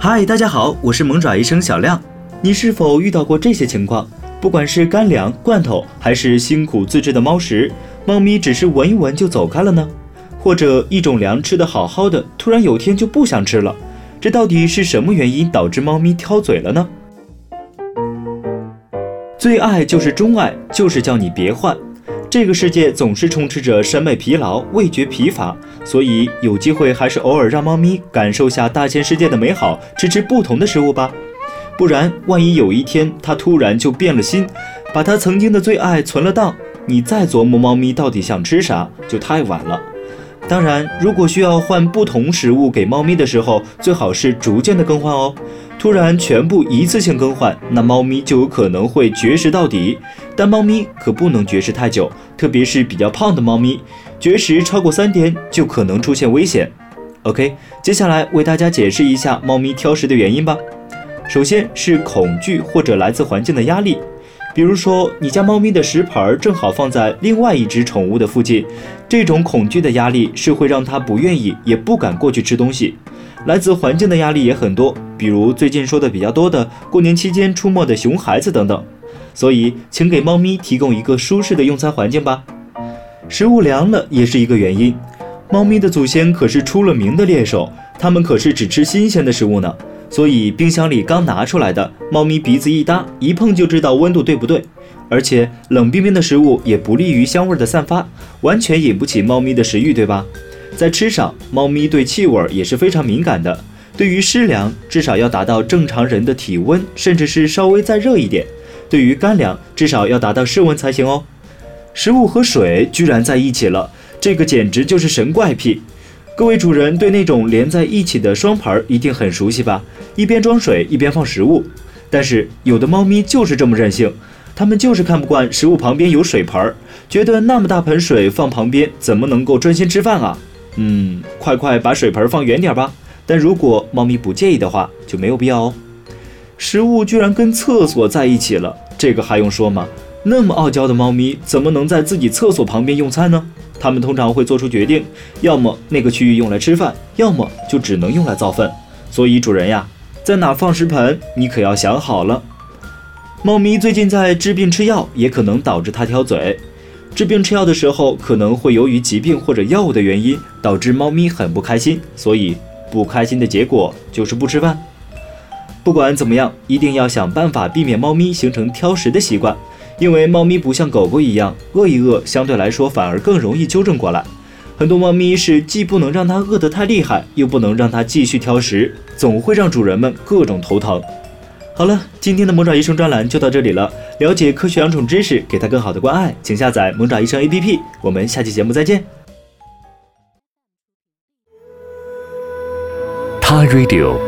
嗨，大家好，我是萌爪医生小亮。你是否遇到过这些情况？不管是干粮、罐头，还是辛苦自制的猫食，猫咪只是闻一闻就走开了呢？或者一种粮吃得好好的，突然有天就不想吃了，这到底是什么原因导致猫咪挑嘴了呢？最爱就是钟爱，就是叫你别换。这个世界总是充斥着审美疲劳、味觉疲乏，所以有机会还是偶尔让猫咪感受下大千世界的美好，吃吃不同的食物吧。不然，万一有一天它突然就变了心，把它曾经的最爱存了档，你再琢磨猫咪到底想吃啥，就太晚了。当然，如果需要换不同食物给猫咪的时候，最好是逐渐的更换哦。突然全部一次性更换，那猫咪就有可能会绝食到底。但猫咪可不能绝食太久，特别是比较胖的猫咪，绝食超过三天就可能出现危险。OK，接下来为大家解释一下猫咪挑食的原因吧。首先是恐惧或者来自环境的压力。比如说，你家猫咪的食盆正好放在另外一只宠物的附近，这种恐惧的压力是会让它不愿意也不敢过去吃东西。来自环境的压力也很多，比如最近说的比较多的过年期间出没的熊孩子等等。所以，请给猫咪提供一个舒适的用餐环境吧。食物凉了也是一个原因。猫咪的祖先可是出了名的猎手，它们可是只吃新鲜的食物呢。所以冰箱里刚拿出来的，猫咪鼻子一搭，一碰就知道温度对不对。而且冷冰冰的食物也不利于香味的散发，完全引不起猫咪的食欲，对吧？在吃上，猫咪对气味也是非常敏感的。对于湿粮，至少要达到正常人的体温，甚至是稍微再热一点；对于干粮，至少要达到室温才行哦。食物和水居然在一起了，这个简直就是神怪癖。各位主人对那种连在一起的双盆一定很熟悉吧？一边装水一边放食物。但是有的猫咪就是这么任性，它们就是看不惯食物旁边有水盆，觉得那么大盆水放旁边怎么能够专心吃饭啊？嗯，快快把水盆放远点吧。但如果猫咪不介意的话，就没有必要哦。食物居然跟厕所在一起了，这个还用说吗？那么傲娇的猫咪怎么能在自己厕所旁边用餐呢？它们通常会做出决定，要么那个区域用来吃饭，要么就只能用来造粪。所以主人呀，在哪放食盆，你可要想好了。猫咪最近在治病吃药，也可能导致它挑嘴。治病吃药的时候，可能会由于疾病或者药物的原因，导致猫咪很不开心，所以不开心的结果就是不吃饭。不管怎么样，一定要想办法避免猫咪形成挑食的习惯。因为猫咪不像狗狗一样饿一饿，相对来说反而更容易纠正过来。很多猫咪是既不能让它饿得太厉害，又不能让它继续挑食，总会让主人们各种头疼。好了，今天的萌爪医生专栏就到这里了。了解科学养宠知识，给它更好的关爱，请下载萌爪医生 APP。我们下期节目再见。他 Radio，